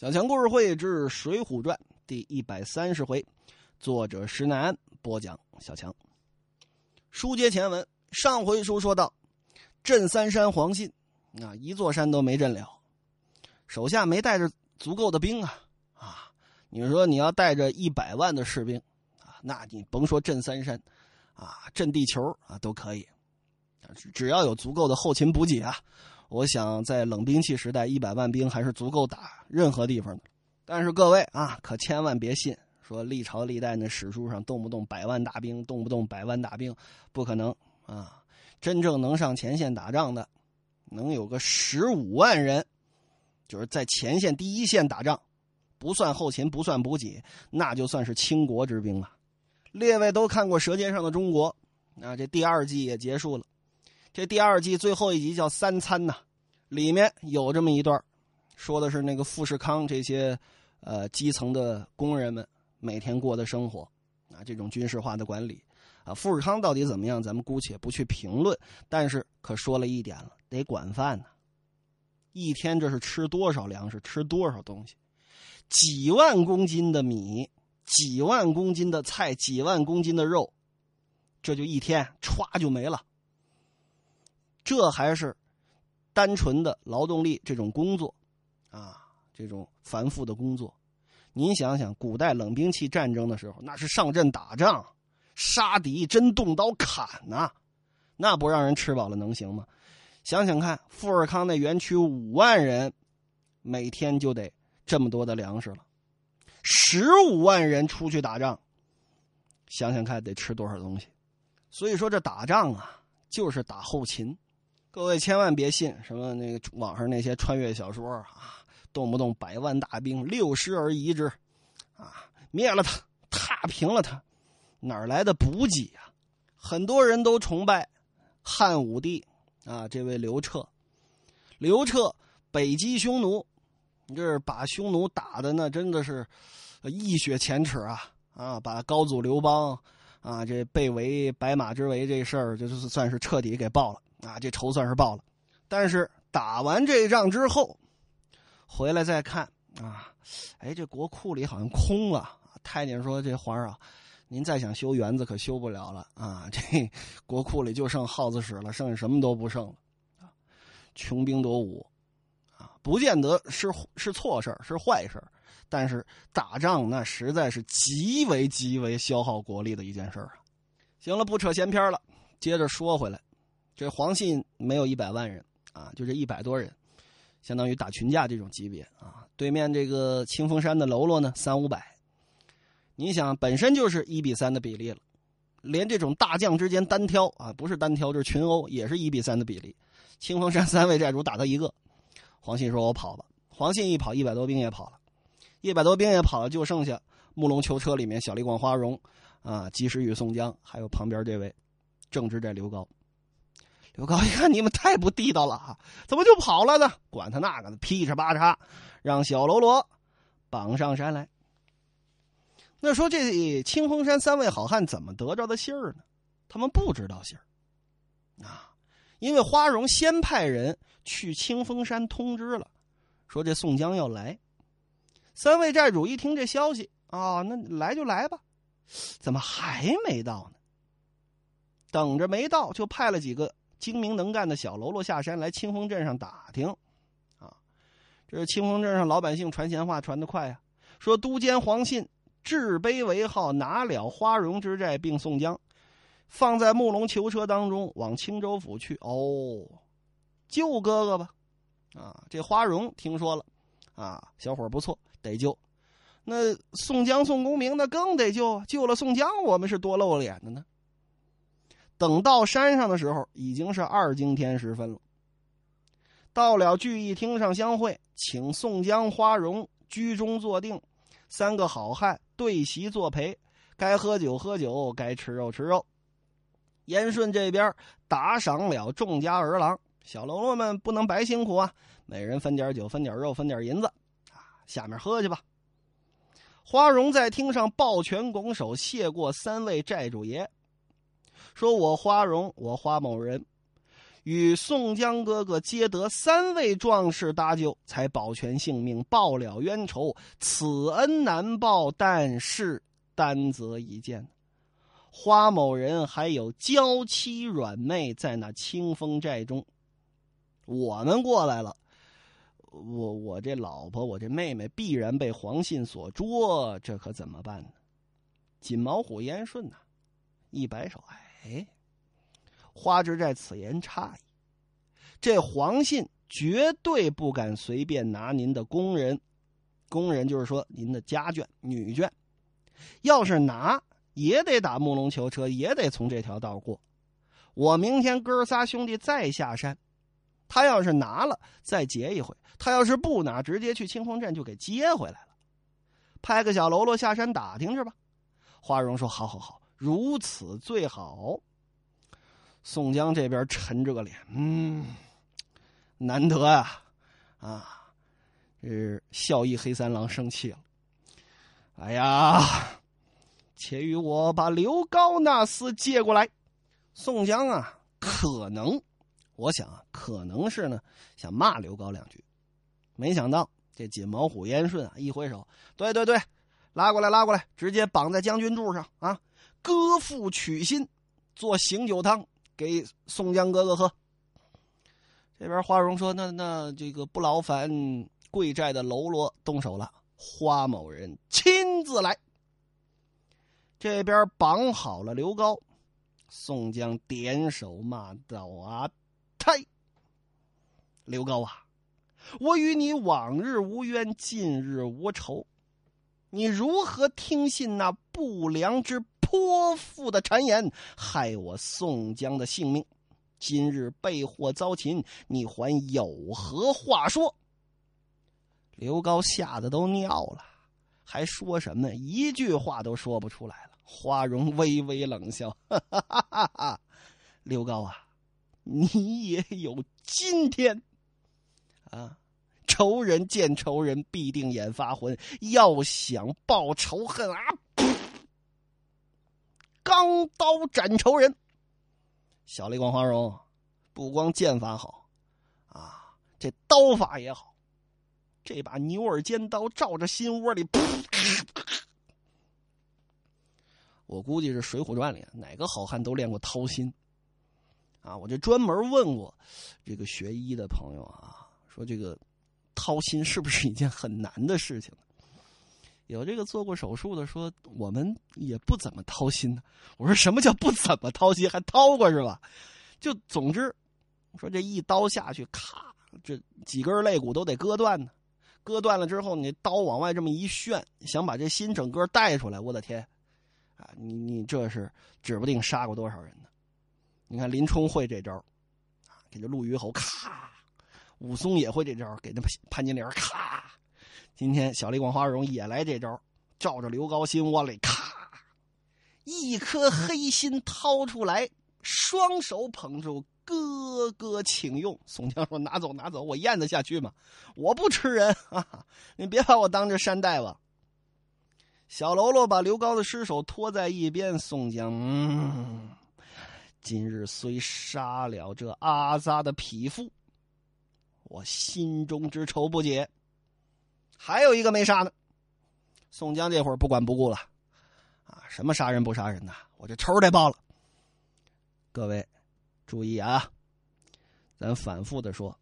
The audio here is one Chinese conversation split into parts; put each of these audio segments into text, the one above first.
小强故事会之《水浒传》第一百三十回，作者石南播讲。小强，书接前文，上回书说到，镇三山黄信啊，一座山都没镇了，手下没带着足够的兵啊啊！你说你要带着一百万的士兵啊，那你甭说镇三山啊，镇地球啊都可以，只要有足够的后勤补给啊。我想，在冷兵器时代，一百万兵还是足够打任何地方的。但是各位啊，可千万别信说历朝历代那史书上动不动百万大兵，动不动百万大兵，不可能啊！真正能上前线打仗的，能有个十五万人，就是在前线第一线打仗，不算后勤，不算补给，那就算是倾国之兵了。列位都看过《舌尖上的中国》，那，这第二季也结束了。这第二季最后一集叫三餐呐，里面有这么一段，说的是那个富士康这些，呃基层的工人们每天过的生活，啊这种军事化的管理，啊富士康到底怎么样，咱们姑且不去评论，但是可说了一点了，得管饭呢，一天这是吃多少粮食，吃多少东西，几万公斤的米，几万公斤的菜，几万公斤的肉，这就一天歘就没了。这还是单纯的劳动力这种工作，啊，这种繁复的工作。您想想，古代冷兵器战争的时候，那是上阵打仗，杀敌，真动刀砍呐，那不让人吃饱了能行吗？想想看，富尔康那园区五万人，每天就得这么多的粮食了，十五万人出去打仗，想想看得吃多少东西。所以说，这打仗啊，就是打后勤。各位千万别信什么那个网上那些穿越小说啊，动不动百万大兵六师而已之，啊，灭了他，踏平了他，哪来的补给啊？很多人都崇拜汉武帝啊，这位刘彻，刘彻北击匈奴，你这是把匈奴打的那真的是一雪前耻啊啊！把高祖刘邦啊这被围白马之围这事儿，就是算是彻底给爆了。啊，这仇算是报了，但是打完这仗之后，回来再看啊，哎，这国库里好像空了。太监说：“这皇上，您再想修园子可修不了了啊！这国库里就剩耗子屎了，剩下什么都不剩了！穷兵黩武啊，不见得是是错事是坏事但是打仗那实在是极为极为消耗国力的一件事啊！行了，不扯闲篇了，接着说回来。”这黄信没有一百万人啊，就这一百多人，相当于打群架这种级别啊。对面这个清风山的喽啰呢，三五百。你想，本身就是一比三的比例了，连这种大将之间单挑啊，不是单挑就是群殴，也是一比三的比例。清风山三位寨主打他一个，黄信说：“我跑吧。”黄信一跑，一百多兵也跑了，一百多兵也跑了，就剩下木龙囚车里面小李广花荣啊，及时雨宋江，还有旁边这位正直寨刘高。刘高一看你们太不地道了哈，怎么就跑了呢？管他那个呢，噼里啪嚓，让小喽啰绑上山来。那说这清风山三位好汉怎么得着的信儿呢？他们不知道信儿啊，因为花荣先派人去清风山通知了，说这宋江要来。三位寨主一听这消息啊，那来就来吧，怎么还没到呢？等着没到，就派了几个。精明能干的小喽啰下山来清风镇上打听，啊，这是清风镇上老百姓传闲话传得快啊，说都监黄信置碑为号，拿了花荣之寨并宋江，放在木龙囚车当中往青州府去。哦，救哥哥吧，啊，这花荣听说了，啊，小伙不错，得救。那宋江、宋公明那更得救，救了宋江，我们是多露脸的呢。等到山上的时候，已经是二更天时分了。到了聚义厅上相会，请宋江、花荣居中坐定，三个好汉对席作陪，该喝酒喝酒，该吃肉吃肉。燕顺这边打赏了众家儿郎，小喽啰们不能白辛苦啊，每人分点酒，分点肉，分点银子，啊，下面喝去吧。花荣在厅上抱拳拱手，谢过三位寨主爷。说我花荣，我花某人，与宋江哥哥皆得三位壮士搭救，才保全性命，报了冤仇。此恩难报，但是担责一件。花某人还有娇妻软妹在那清风寨中，我们过来了，我我这老婆，我这妹妹必然被黄信所捉，这可怎么办呢？锦毛虎燕顺呐，一摆手，哎，哎花之寨此言差矣。这黄信绝对不敢随便拿您的工人，工人就是说您的家眷、女眷，要是拿，也得打木龙囚车，也得从这条道过。我明天哥仨兄弟再下山，他要是拿了，再劫一回；他要是不拿，直接去清风镇就给接回来了。派个小喽啰下山打听去吧。花荣说：“好好好，如此最好。”宋江这边沉着个脸，嗯，难得啊，啊，这孝义黑三郎生气了。哎呀，且与我把刘高那厮接过来。宋江啊，可能，我想啊，可能是呢，想骂刘高两句，没想到这锦毛虎燕顺啊，一挥手，对对对。拉过来，拉过来，直接绑在将军柱上啊！割腹取心，做醒酒汤给宋江哥哥喝。这边花荣说：“那那这个不劳烦贵寨的喽啰动手了，花某人亲自来。”这边绑好了刘高，宋江点手骂道：“啊，太刘高啊，我与你往日无冤，近日无仇。”你如何听信那不良之泼妇的谗言，害我宋江的性命？今日被祸遭擒，你还有何话说？刘高吓得都尿了，还说什么？一句话都说不出来了。花荣微微冷笑：“哈哈哈哈！刘高啊，你也有今天啊！”仇人见仇人，必定眼发昏。要想报仇恨啊，钢刀斩仇人。小李广花荣，不光剑法好，啊，这刀法也好。这把牛耳尖刀照着心窝里，我估计是《水浒传》里哪个好汉都练过掏心。啊，我就专门问过这个学医的朋友啊，说这个。掏心是不是一件很难的事情？有这个做过手术的说，我们也不怎么掏心呢。我说什么叫不怎么掏心？还掏过是吧？就总之，说这一刀下去，咔，这几根肋骨都得割断呢。割断了之后，你刀往外这么一旋，想把这心整个带出来，我的天！啊，你你这是指不定杀过多少人呢。你看林冲会这招，啊，给这陆虞侯咔。武松也会这招，给那潘金莲咔。今天小李广花荣也来这招，照着刘高心窝里咔，一颗黑心掏出来，双手捧住，哥哥请用。宋江说：“拿走，拿走，我咽得下去吗？我不吃人啊！你别把我当这山大王。”小喽啰把刘高的尸首拖在一边。宋江，嗯，今日虽杀了这阿扎的匹夫。我心中之仇不解，还有一个没杀呢。宋江这会儿不管不顾了，啊，什么杀人不杀人呐？我这仇得报了。各位注意啊，咱反复的说，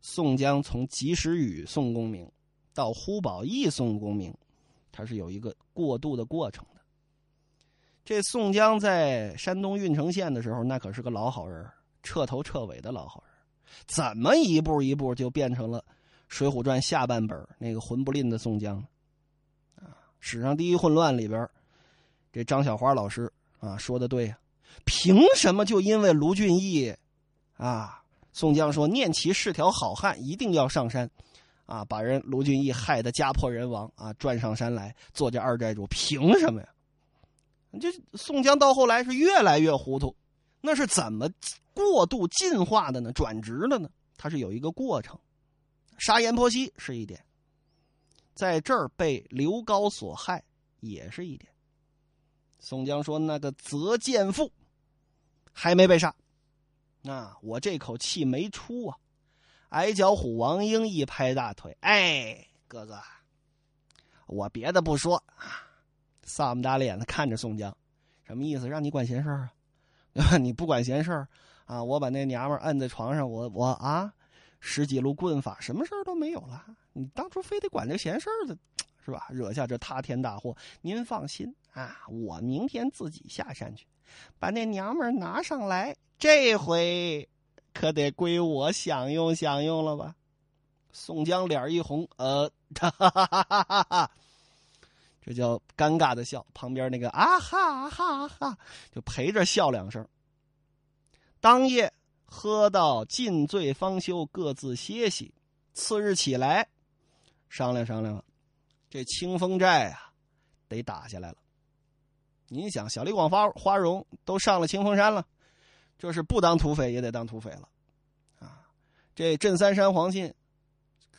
宋江从及时雨宋公明到呼保义宋公明，他是有一个过渡的过程的。这宋江在山东郓城县的时候，那可是个老好人，彻头彻尾的老好人。怎么一步一步就变成了《水浒传》下半本那个混不吝的宋江？啊，史上第一混乱里边，这张小花老师啊说的对呀，凭什么就因为卢俊义啊？宋江说念其是条好汉，一定要上山，啊，把人卢俊义害得家破人亡啊，转上山来做这二寨主，凭什么呀？这宋江到后来是越来越糊涂。那是怎么过度进化的呢？转职的呢？它是有一个过程。杀阎婆惜是一点，在这儿被刘高所害也是一点。宋江说：“那个泽建富还没被杀，那，我这口气没出啊！矮脚虎王英一拍大腿：“哎，哥哥，我别的不说啊，丧不打脸的看着宋江，什么意思？让你管闲事儿啊？你不管闲事儿啊？我把那娘们摁在床上，我我啊，十几路棍法，什么事儿都没有了。你当初非得管这闲事儿的。”是吧？惹下这塌天大祸，您放心啊，我明天自己下山去，把那娘们拿上来。这回可得归我享用享用了吧？宋江脸一红，呃，哈哈哈哈哈哈，这叫尴尬的笑。旁边那个啊哈哈哈，就陪着笑两声。当夜喝到尽醉方休，各自歇息。次日起来，商量商量了。这清风寨啊，得打下来了。您想，小李广、花花荣都上了清风山了，这是不当土匪也得当土匪了，啊！这镇三山黄信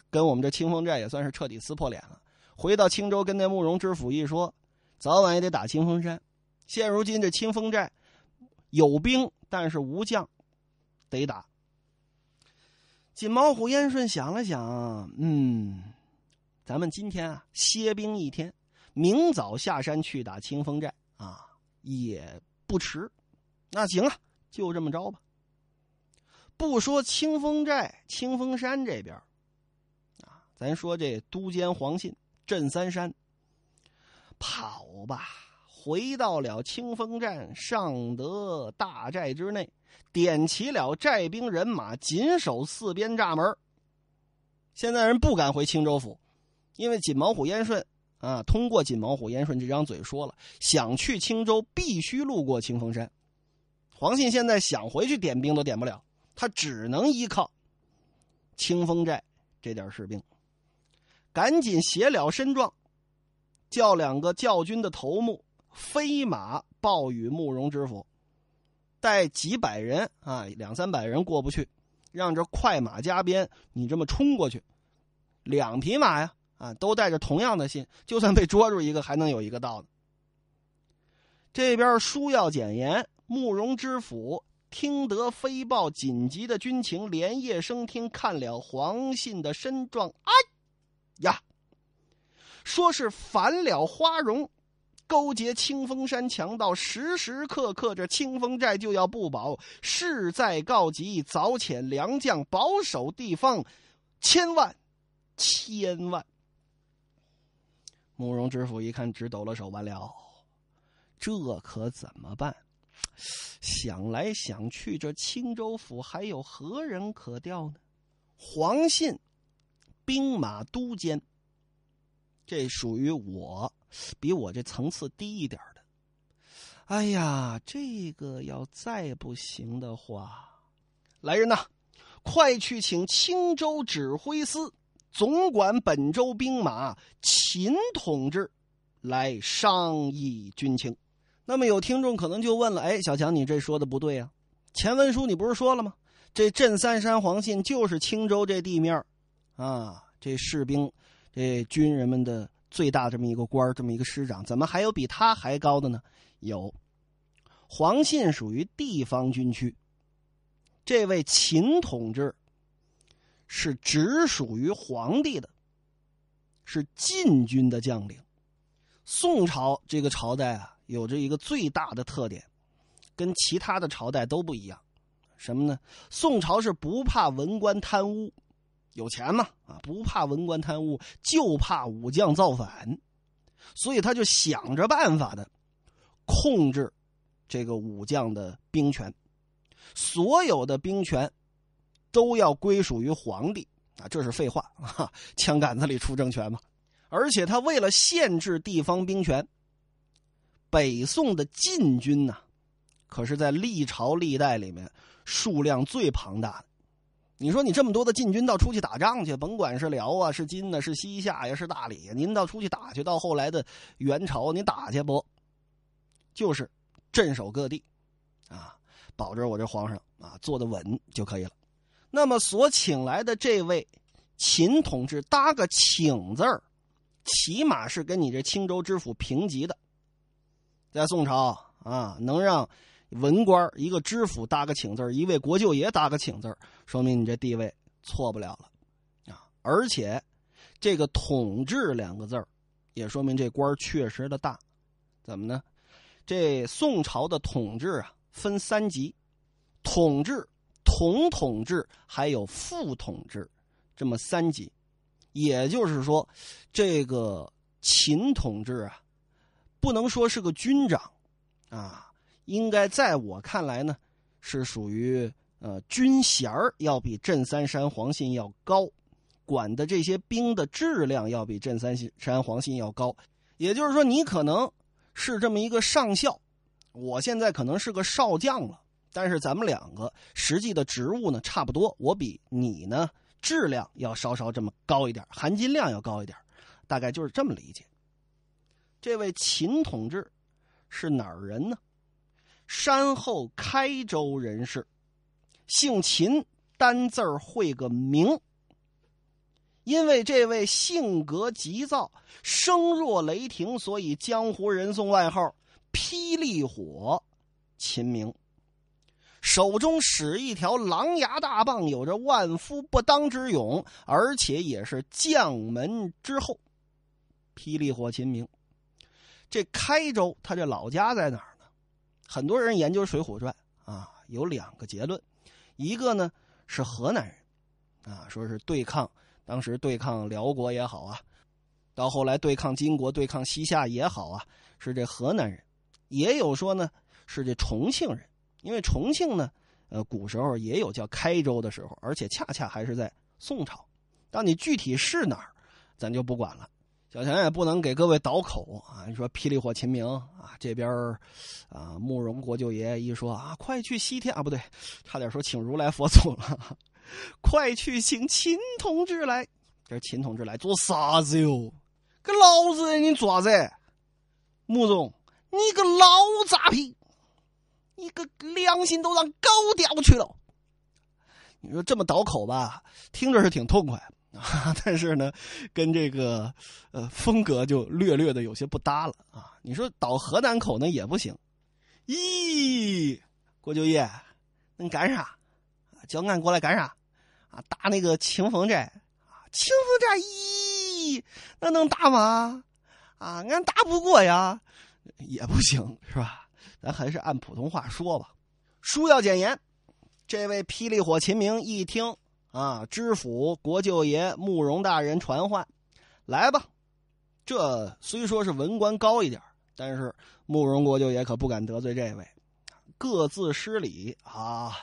跟我们这清风寨也算是彻底撕破脸了。回到青州，跟那慕容知府一说，早晚也得打清风山。现如今这清风寨有兵，但是无将，得打。锦毛虎燕顺想了想，嗯。咱们今天啊，歇兵一天，明早下山去打清风寨啊，也不迟。那行啊，就这么着吧。不说清风寨、清风山这边啊，咱说这都监黄信镇三山，跑吧，回到了清风寨尚德大寨之内，点齐了寨兵人马，紧守四边栅门。现在人不敢回青州府。因为锦毛虎燕顺啊，通过锦毛虎燕顺这张嘴说了，想去青州必须路过清风山。黄信现在想回去点兵都点不了，他只能依靠清风寨这点士兵。赶紧写了身状，叫两个教军的头目飞马报与慕容知府，带几百人啊，两三百人过不去，让这快马加鞭，你这么冲过去，两匹马呀。啊，都带着同样的信，就算被捉住一个，还能有一个到的。这边书要简言，慕容知府听得飞报紧急的军情，连夜升听，看了黄信的身状，哎呀，说是反了花荣，勾结清风山强盗，时时刻刻这清风寨就要不保，势在告急，早遣良将保守地方，千万，千万。慕容知府一看，直抖了手，完了，这可怎么办？想来想去，这青州府还有何人可调呢？黄信，兵马都监，这属于我，比我这层次低一点的。哎呀，这个要再不行的话，来人呐，快去请青州指挥司。总管本州兵马秦同志来商议军情。那么有听众可能就问了：“哎，小强，你这说的不对啊！前文书你不是说了吗？这镇三山黄信就是青州这地面啊，这士兵、这军人们的最大这么一个官这么一个师长，怎么还有比他还高的呢？有，黄信属于地方军区，这位秦同志。”是直属于皇帝的，是禁军的将领。宋朝这个朝代啊，有着一个最大的特点，跟其他的朝代都不一样。什么呢？宋朝是不怕文官贪污，有钱嘛啊，不怕文官贪污，就怕武将造反，所以他就想着办法的控制这个武将的兵权，所有的兵权。都要归属于皇帝啊，这是废话啊！枪杆子里出政权嘛。而且他为了限制地方兵权，北宋的禁军呐，可是在历朝历代里面数量最庞大的。你说你这么多的禁军到出去打仗去，甭管是辽啊，是金呢，是西夏呀，是大理呀，您到出去打去，到后来的元朝，你打去不？就是镇守各地，啊，保着我这皇上啊坐的稳就可以了。那么所请来的这位秦同志搭个“请”字儿，起码是跟你这青州知府平级的。在宋朝啊，能让文官一个知府搭个请字一位国舅爷搭个请字说明你这地位错不了了啊！而且这个“统治”两个字也说明这官确实的大。怎么呢？这宋朝的统治啊，分三级：统治、统统治，还有副统治，这么三级。也就是说，这个秦统治啊，不能说是个军长啊。应该在我看来呢，是属于呃军衔要比镇三山黄信要高，管的这些兵的质量要比镇三山黄信要高。也就是说，你可能是这么一个上校，我现在可能是个少将了，但是咱们两个实际的职务呢差不多，我比你呢质量要稍稍这么高一点，含金量要高一点，大概就是这么理解。这位秦统治是哪儿人呢？山后开州人士，姓秦，单字儿会个名。因为这位性格急躁、声若雷霆，所以江湖人送外号“霹雳火”。秦明手中使一条狼牙大棒，有着万夫不当之勇，而且也是将门之后。霹雳火秦明，这开州他这老家在哪儿？很多人研究《水浒传》啊，有两个结论，一个呢是河南人，啊，说是对抗当时对抗辽国也好啊，到后来对抗金国、对抗西夏也好啊，是这河南人；也有说呢是这重庆人，因为重庆呢，呃，古时候也有叫开州的时候，而且恰恰还是在宋朝。但你具体是哪儿，咱就不管了。小强也不能给各位倒口啊！你说霹雳火秦明啊，这边啊，慕容国舅爷一说啊，快去西天啊，不对，差点说请如来佛祖了，快去请秦同志来。这秦同志来做啥子哟？给老子你做啥子？慕容，你个老杂皮，你个良心都让狗叼去了。你说这么倒口吧，听着是挺痛快。啊，但是呢，跟这个呃风格就略略的有些不搭了啊。你说倒河南口呢也不行。咦，郭舅爷，能干啥？叫俺过来干啥？啊，打那个清风寨啊！清风寨，咦，那能打吗？啊，俺打不过呀，也不行是吧？咱还是按普通话说吧。书要简言，这位霹雳火秦明一听。啊！知府、国舅爷、慕容大人传唤，来吧。这虽说是文官高一点，但是慕容国舅爷可不敢得罪这位，各自施礼啊。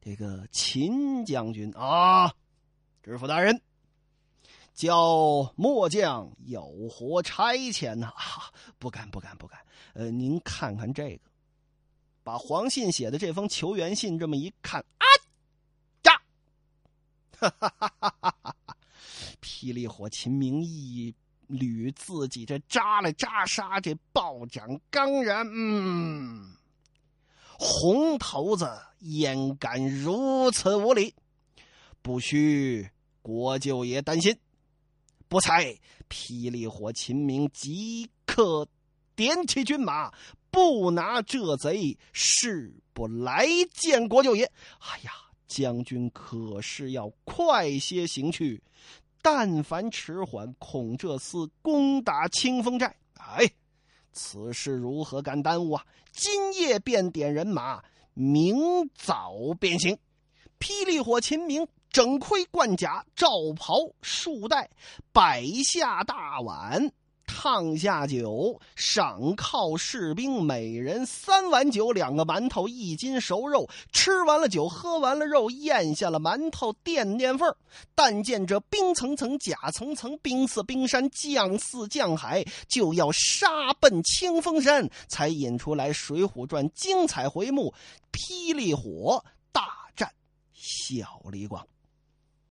这个秦将军啊，知府大人，叫末将有何差遣呐？啊，不敢，不敢，不敢。呃，您看看这个，把黄信写的这封求援信这么一看啊。哈哈哈哈哈！哈！霹雳火秦明一捋自己这扎来扎杀，这暴斩刚然，嗯，红头子焉敢如此无礼？不须国舅爷担心，不才霹雳火秦明即刻点起军马，不拿这贼，誓不来见国舅爷。哎呀！将军可是要快些行去，但凡迟缓，恐这厮攻打清风寨。哎，此事如何敢耽误啊？今夜便点人马，明早便行。霹雳火秦明整盔贯甲，罩袍束带，摆下大碗。烫下酒，赏犒士兵每人三碗酒，两个馒头，一斤熟肉。吃完了酒，喝完了肉，咽下了馒头，垫垫缝但见这冰层层，甲层层，冰似冰山，将似将海，就要杀奔清风山，才引出来《水浒传》精彩回目：霹雳火。大战小李广。